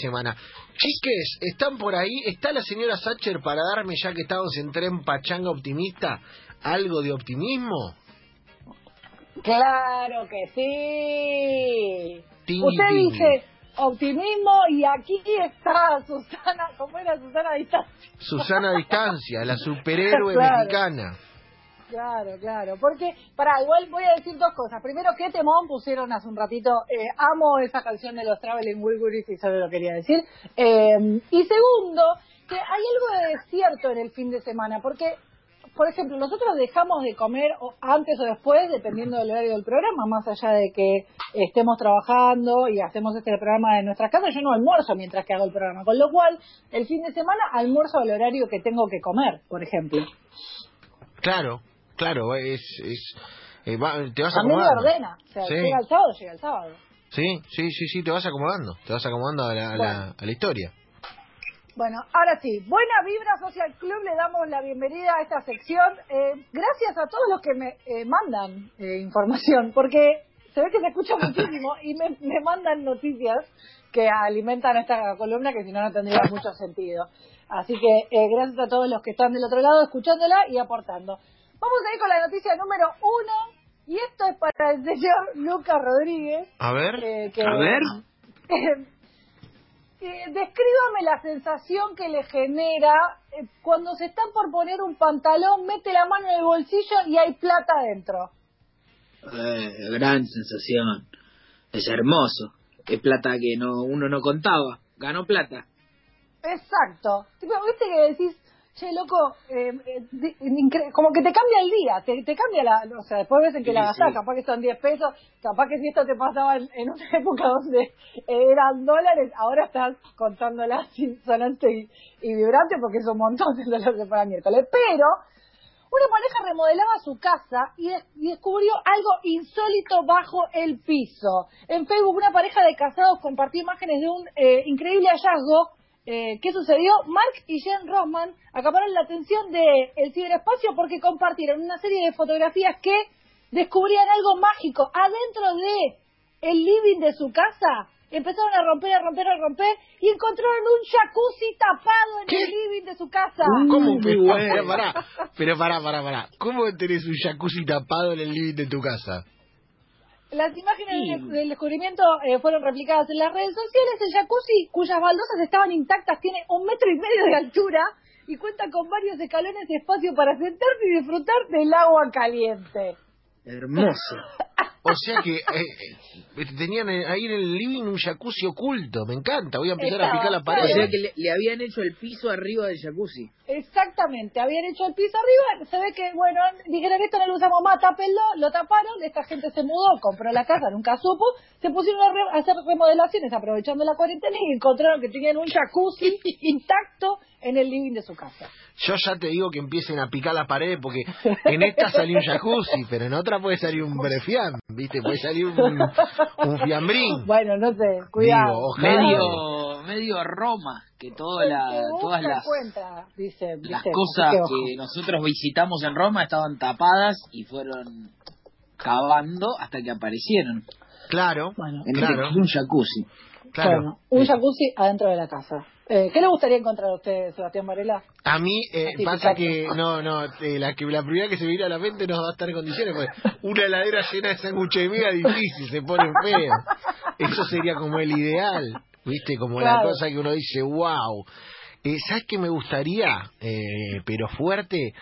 semana. Chiques, ¿están por ahí? ¿Está la señora Sacher para darme, ya que estamos en tren pachanga optimista, algo de optimismo? Claro que sí. Usted dice optimismo y aquí está Susana, ¿cómo era Susana Distancia? Susana Distancia, la superhéroe Claro. mexicana. Claro, claro, porque, para igual voy a decir dos cosas. Primero, ¿qué temón pusieron hace un ratito? Eh, amo esa canción de los Traveling Wilburys y solo lo quería decir. Eh, y segundo, que hay algo de desierto en el fin de semana, porque, por ejemplo, nosotros dejamos de comer antes o después, dependiendo del horario del programa, más allá de que estemos trabajando y hacemos este programa de nuestra casa, yo no almuerzo mientras que hago el programa, con lo cual, el fin de semana almuerzo al horario que tengo que comer, por ejemplo. Claro, claro, es... es eh, va- te vas A acomodando. ordena. O sea, Sí. llega el sábado, llega el sábado. Sí, sí, sí, sí, te vas acomodando, te vas acomodando a la, a la, a la historia. Bueno, ahora sí, Buena Vibra Social Club, le damos la bienvenida a esta sección. Eh, gracias a todos los que me eh, mandan eh, información, porque se ve que se escucha muchísimo y me, me mandan noticias que alimentan esta columna que si no no tendría mucho sentido. Así que eh, gracias a todos los que están del otro lado escuchándola y aportando. Vamos a ir con la noticia número uno y esto es para el señor Lucas Rodríguez. A ver, eh, que- A ver. Eh, descríbame la sensación que le genera eh, cuando se están por poner un pantalón, mete la mano en el bolsillo y hay plata adentro. Eh, gran sensación. Es hermoso. Es plata que no uno no contaba. Ganó plata. Exacto. Tipo, Viste que decís, che, loco, eh, eh, como que te cambia el día, te, te cambia la. O sea, después ves en que Sí, la gastás, sí. capaz que son 10 pesos, capaz que si esto te pasaba en, en una época donde eran dólares, ahora estás contándola sin sonante y, y vibrante porque es un montón de dólares para miércoles. Pero. Una pareja remodelaba su casa y, des- y descubrió algo insólito bajo el piso. En Facebook una pareja de casados compartió imágenes de un eh, increíble hallazgo. Eh, ¿Qué sucedió? Mark y Jen Rossman acapararon la atención del ciberespacio porque compartieron una serie de fotografías que descubrían algo mágico adentro de el living de su casa. Empezaron a romper, a romper, a romper y encontraron un jacuzzi tapado en ¿Qué? el living de su casa. ¿Cómo que? bueno. pará, pero pará, pará, pará. ¿Cómo tenés un jacuzzi tapado en el living de tu casa? Las imágenes Sí. del, descubrimiento eh, fueron replicadas en las redes sociales. El jacuzzi, cuyas baldosas estaban intactas, tiene un metro y medio de altura y cuenta con varios escalones de espacio para sentarse y disfrutar del agua caliente. Hermoso. O sea que eh, eh, tenían eh, ahí en el living un jacuzzi oculto. Me encanta. Voy a empezar a picar la O pared. sea que le, le habían hecho el piso arriba del jacuzzi. Exactamente, habían hecho el piso arriba, se ve que, bueno, dijeron esto no lo usamos más, tápenlo, lo taparon, esta gente se mudó, compró la casa, nunca supo, se pusieron a, re- a hacer remodelaciones aprovechando la cuarentena y encontraron que tenían un jacuzzi intacto en el living de su casa. Yo ya te digo que empiecen a picar la pared porque en esta salió un jacuzzi, pero en otra puede salir un brefiam, ¿viste? Puede salir un, un fiambrín. Bueno, no sé, cuidado. Digo, medio medio Roma que toda la, todas las dice, las dice, cosas que nosotros visitamos en Roma estaban tapadas y fueron cavando hasta que aparecieron Claro, Bueno, en claro, un jacuzzi claro. Bueno, un jacuzzi adentro de la casa. Eh, ¿Qué le gustaría encontrar a usted, Sebastián Varela? A mí eh, Así, pasa que no, no, eh, la que la primera que se me viene a la mente no va a estar en condiciones, porque una heladera llena de sándwiches de miga difícil, se pone feo. Eso sería como el ideal, ¿viste? Como la cosa que uno dice, wow. Eh, ¿Sabes qué me gustaría, eh, pero fuerte?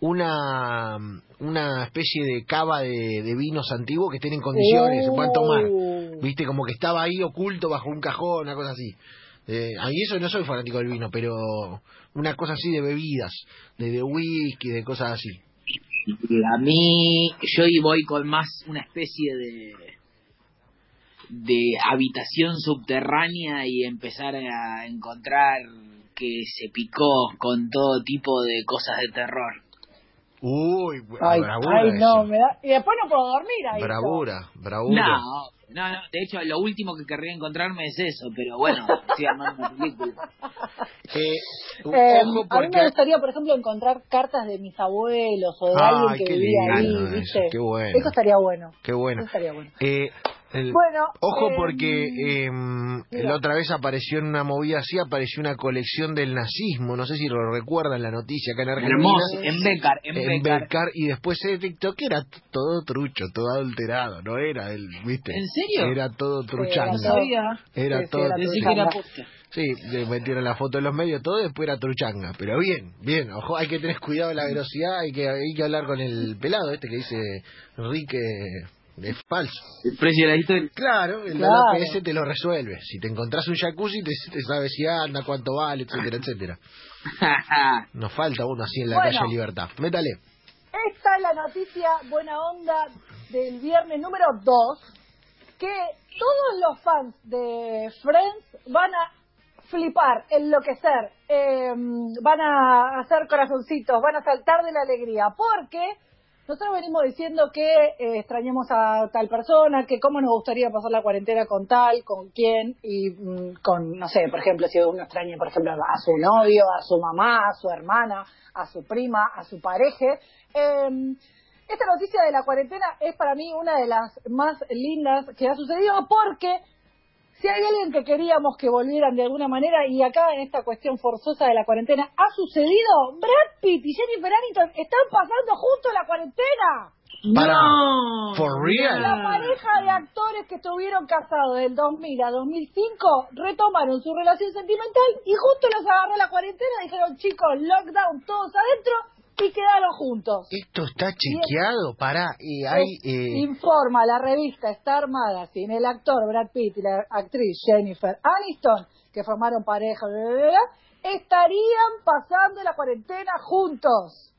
Una, una especie de cava de, de vinos antiguos que estén en condiciones, se puedan tomar. Uh. ¿Viste? Como que estaba ahí oculto bajo un cajón, una cosa así. Eh, a mí eso no soy fanático del vino, pero una cosa así de bebidas, de, whisky, de cosas así. A mí yo voy con más una especie de de habitación subterránea y empezar a encontrar que se picó con todo tipo de cosas de terror. Uy, Ay, bravura. ay, no, eso. me da... Y después no puedo dormir ahí. Bravura, bravura. No, no, no, de hecho lo último que querría encontrarme es eso, pero bueno, estoy armando una película. Eh, Eh, a mí me gustaría, por ejemplo, encontrar cartas de mis abuelos o de Ay, alguien que vivía ahí, eso, ¿viste? qué bueno. Eso estaría bueno. Qué bueno. Eso estaría bueno. Eh, El- Bueno, Ojo eh, porque eh, mira. la otra vez apareció en una movida así, apareció una colección del nazismo, no sé si lo recuerdan la noticia acá en Argentina. Hermoso, en Becar, en, en Becar. Becar, y después de TikTok era t- todo trucho, todo adulterado, no era el, ¿viste? ¿En serio? Era todo era truchanga. No sabía. Era Sí, sí, todo era que era posta. Sí, le metieron la foto en los medios, todo, y después era truchanga. Pero bien, bien, ojo, hay que tener cuidado de la velocidad, hay que, hay que hablar con el pelado este que dice Enrique es falso. El precio de la historia. Claro, el Claro. APS te lo resuelve. Si te encontrás un jacuzzi, te, te sabe si anda, cuánto vale, etcétera, etcétera. Nos falta uno así en la Bueno. calle Libertad. Métale. Esta es la noticia buena onda del viernes número 2, que todos los fans de Friends van a flipar, enloquecer, eh, van a hacer corazoncitos, van a saltar de la alegría, porque nosotros venimos diciendo que eh, extrañamos a tal persona, que cómo nos gustaría pasar la cuarentena con tal, con quién, y mm, con, no sé, por ejemplo, si uno extraña, por ejemplo, a su novio, a su mamá, a su hermana, a su prima, a su pareja. Eh, esta noticia de la cuarentena es para mí una de las más lindas que ha sucedido porque si hay alguien que queríamos que volvieran de alguna manera y acá en esta cuestión forzosa de la cuarentena ha sucedido, Brad Pitt y Jennifer Aniston están pasando juntos la cuarentena. Para, No. for real. La pareja de actores que estuvieron casados del 2000 a 2005 retomaron su relación sentimental y justo los agarró la cuarentena, dijeron chicos, lockdown, todos adentro y quedaron juntos. Esto está chequeado, pará, y hay... eh, Informa la revista Star Magazine, el actor Brad Pitt y la actriz Jennifer Aniston, que formaron pareja, bla, bla, bla, estarían pasando la cuarentena juntos.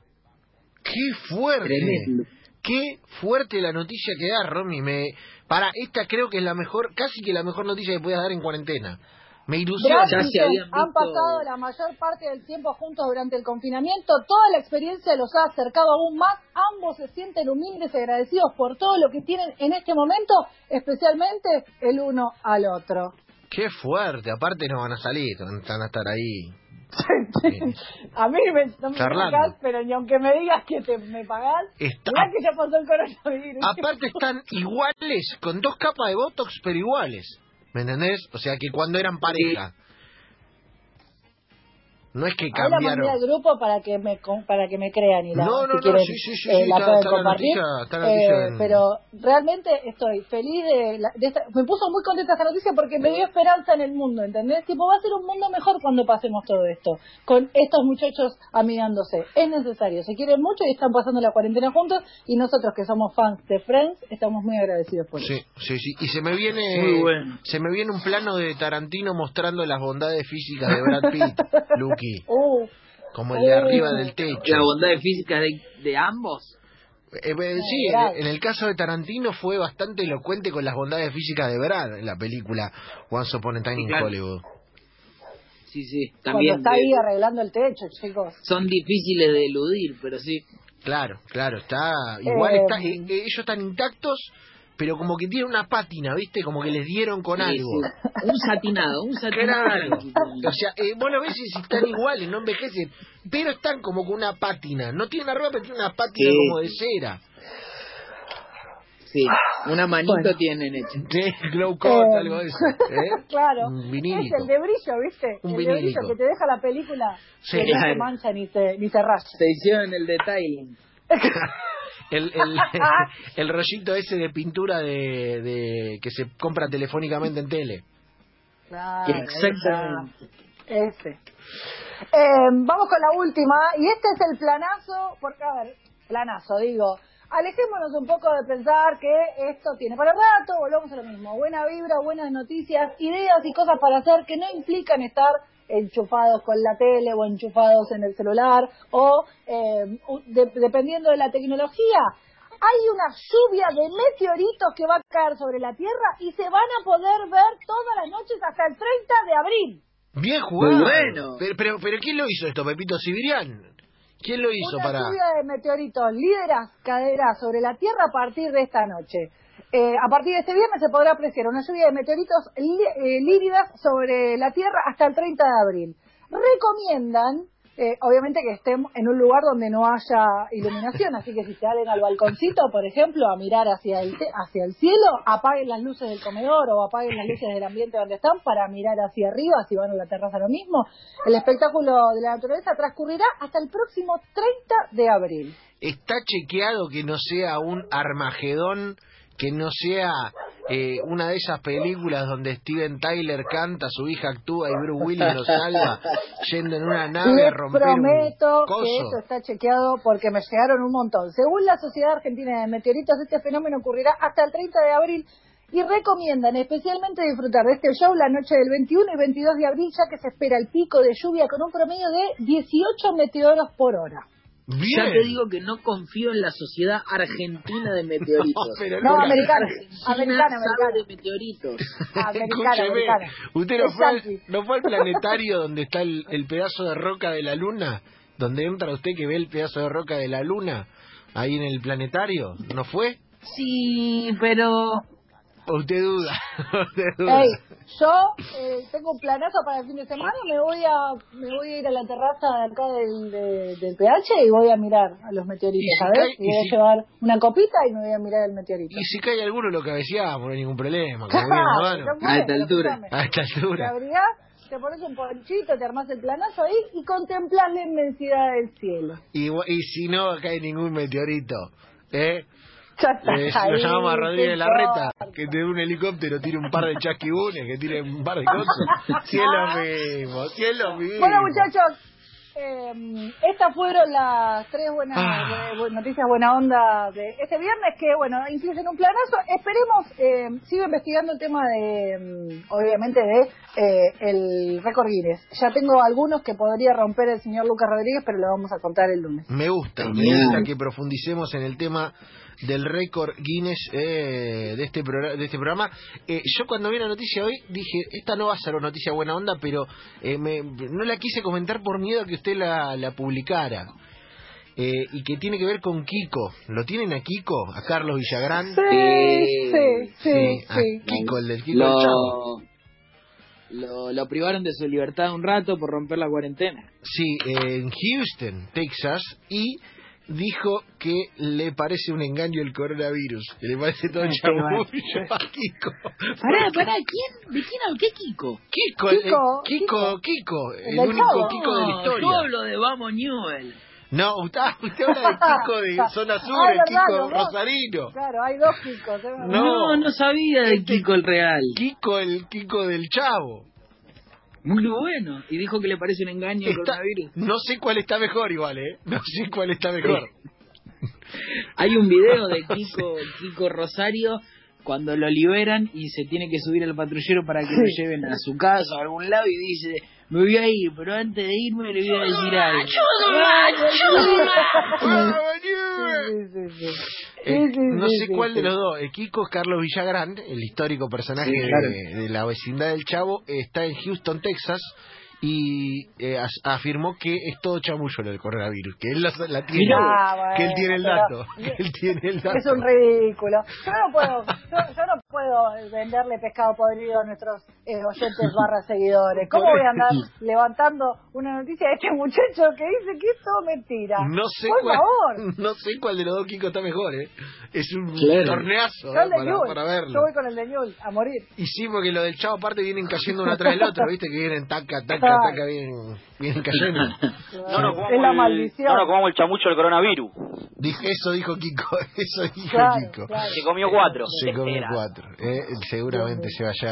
¡Qué fuerte! Tremendo. Qué fuerte la noticia que da, Romy. Me... Para, esta creo que es la mejor, casi que la mejor noticia que puedas dar en cuarentena. Me ilusiona. Brad Ya se han pasado la mayor parte del tiempo juntos durante el confinamiento. Toda la experiencia los ha acercado aún más. Ambos se sienten humildes y agradecidos por todo lo que tienen en este momento, especialmente el uno al otro. Qué fuerte. Aparte no van a salir, van a estar ahí. A mí me, no me Charlando. pagás, pero ni aunque me digas que te, me pagás, Está- que ya pasó el coronavirus. Aparte están iguales, con dos capas de Botox, pero iguales. ¿Me entendés? O sea que cuando eran pareja. No es que Ahora mandé cambiaron. al grupo para que me para que me crean y la, No, no, si no, quieren, sí, sí, sí, eh, sí, la está- pueden está la compartir. noticia- está la noticia Eh, en- Pero realmente estoy feliz de, la- de esta, me puso muy contenta esta noticia porque me dio esperanza en el mundo, ¿entendés? Tipo, va a ser un mundo mejor cuando pasemos todo esto, con estos muchachos amigándose. Es necesario, se quieren mucho y están pasando la cuarentena juntos y nosotros que somos fans de Friends estamos muy agradecidos por eso. Sí, sí, sí. Y se me viene Muy bueno. se me viene un plano de Tarantino mostrando las bondades físicas de Brad Pitt, Como el de arriba del techo. La bondad física de, de ambos. Eh, eh, sí, en, en el caso de Tarantino fue bastante elocuente con las bondades físicas de Brad en la película Once Upon a Time Sí, in claro. Hollywood. Sí, sí. cuando También está de- ahí arreglando el techo, chicos. son difíciles de eludir, pero sí. Claro, claro, está igual Eh, está eh, ellos están intactos, pero como que tienen una pátina, ¿viste? Como que les dieron con Sí, algo. sí. Un satinado, un satinado. Claro. O sea, eh, vos lo ves y están iguales, no envejecen, pero están como con una pátina. No tienen arruga, pero tienen una pátina Sí. como de cera. Sí, una manito Bueno. tienen hecha. Sí, glow coat, Eh, algo de eso. ¿eh? Claro. Un Es el de brillo, ¿viste? Un el de brillo que te deja la película Sí. que no se mancha ni se, ni se raya. Se hicieron el detalle. El, el, el rollito ese de pintura de, de que se compra telefónicamente en tele. Claro, Exactamente. Ese. Eh, vamos con la última, y este es el planazo, porque, a ver, planazo, digo, alejémonos un poco de pensar que esto tiene para rato, volvamos a lo mismo, buena vibra, buenas noticias, ideas y cosas para hacer que no implican estar enchufados con la tele o enchufados en el celular o eh, de- dependiendo de la tecnología. Hay una lluvia de meteoritos que va a caer sobre la Tierra y se van a poder ver todas las noches hasta el 30 de abril. Bien jugado. Muy bueno. Pero, pero, pero ¿quién lo hizo esto, Pepito Sibirián? ¿Quién lo hizo Una para...? lluvia de meteoritos líderas caerá sobre la Tierra a partir de esta noche. Eh, a partir de este viernes se podrá apreciar una lluvia de meteoritos lí- eh, líridas sobre la Tierra hasta el 30 de abril. Recomiendan eh, obviamente que estén en un lugar donde no haya iluminación, así que si salen al balconcito, por ejemplo, a mirar hacia el, hacia el cielo, apaguen las luces del comedor o apaguen las luces del ambiente donde están para mirar hacia arriba, si van a la terraza lo mismo. El espectáculo de la naturaleza transcurrirá hasta el próximo 30 de abril. ¿Está chequeado que no sea un Armagedón, que no sea eh, una de esas películas donde Steven Tyler canta, su hija actúa y Bruce Willis lo salva yendo en una nave a romper prometo un que eso está chequeado porque me llegaron un montón. Según la Sociedad Argentina de Meteoritos, este fenómeno ocurrirá hasta el 30 de abril y recomiendan especialmente disfrutar de este show la noche del 21 y 22 de abril, ya que se espera el pico de lluvia con un promedio de 18 meteoros por hora. Bien. Ya te digo que no confío en la sociedad argentina de meteoritos. No, pero No, Lucas, americana, americana, americana. de meteoritos. Americana, americana. ¿usted no fue, al, no fue al planetario donde está el, el pedazo de roca de la luna? ¿Donde entra usted que ve el pedazo de roca de la luna? Ahí en el planetario. ¿No fue? Sí, pero ¿O usted duda? ¿Usted duda? Ey, yo eh, tengo un planazo para el fin de semana, me voy a me voy a ir a la terraza de acá del, de- del PH y voy a mirar a los meteoritos, Y si ¿sabes? cae- Y y voy a si- llevar una copita y me voy a mirar el meteorito. Y si cae alguno lo cabeceamos, no hay ningún problema. Como bien, A esta altura. A esta Te altura. abrigás, te pones un ponchito, te armás el planazo ahí y contemplás la inmensidad del cielo. Y, y si no cae ningún meteorito, ¿eh? Eh, lo ahí, llamamos a Rodríguez ¿qué Larreta, que te dé un helicóptero, tire un par de chasquibunes, que tire un par de cosas. Si es lo mismo, si es lo mismo. Bueno, muchachos, eh, estas fueron las tres buenas Ah. eh, noticias buena onda de este viernes que, bueno, incluyen un planazo. Esperemos, eh, sigo investigando el tema de, mm, obviamente, de eh, el récord Guinness. Ya tengo algunos que podría romper el señor Lucas Rodríguez, pero lo vamos a contar el lunes. Me gusta, me gusta que profundicemos en el tema del récord Guinness eh, de, este programa, de este programa. Eh, yo cuando vi la noticia hoy dije, esta no va a ser una noticia buena onda, pero eh, me- no la quise comentar por miedo a que usted la, la publicara. Eh, y que tiene que ver con Kiko. ¿Lo tienen a Kiko? ¿A Carlos Villagrán? Sí, sí, sí, a sí. Kiko, el del Kiko del Chavo. lo, lo, lo privaron de su libertad un rato por romper la cuarentena. Sí, en Houston, Texas, y dijo que le parece un engaño el coronavirus, que le parece todo Ah, qué chamullo a Kiko. Pará, pará, ¿quién? ¿De quién hablo? ¿Qué Kiko? Kiko, el- Kiko, Kiko, Kiko, el, El único Chavo. Kiko de la No, historia. Yo hablo de Vamos Newell. No, usted, usted habla de Kiko de Zona Sur, Ah, el verdad, Kiko dos. Rosarino. Claro, hay dos Kikos. No. No, no sabía de Este- Kiko el real. Kiko, el Kiko del Chavo. Muy bueno. Y dijo que le parece un engaño el coronavirus. no sé cuál está mejor igual, ¿eh? No sé cuál está mejor. Hay un video de Kiko, Kiko Rosario cuando lo liberan y se tiene que subir al patrullero para que lo lleven a su casa o a algún lado y dice, me voy a ir, pero antes de irme le voy a decir algo. Sí, sí, sí. Eh, no sé cuál de los dos. El Kiko es Carlos Villagrán, el histórico personaje de- la vecindad del Chavo. Está en Houston, Texas. Y eh, as- afirmó que es todo chamullo lo del coronavirus. Que él la, la tiene. Bueno, que él tiene el dato. Que él tiene el dato. Es un ridículo. Yo no puedo, yo, yo no puedo venderle pescado podrido a nuestros eh, oyentes barra seguidores. ¿Cómo voy a andar levantando una noticia de este muchacho que dice que es todo mentira? No sé, Por cuál, favor. no sé cuál de los dos Kiko está mejor, ¿eh? Es un Claro. torneazo Yo ¿eh? el para, verlo. Yo voy con el de Newell a morir. Y sí, porque lo del Chavo aparte vienen cayendo uno atrás del otro, ¿viste? Que vienen taca, taca, Claro. taca, vienen, vienen cayendo. No comamos es la el- maldición. No nos comamos el chamucho del coronavirus. Dijo- eso dijo Kiko, eso dijo Claro, Kiko. claro. Se comió cuatro. Se comió cuatro. ¿Eh? Seguramente se va a llegar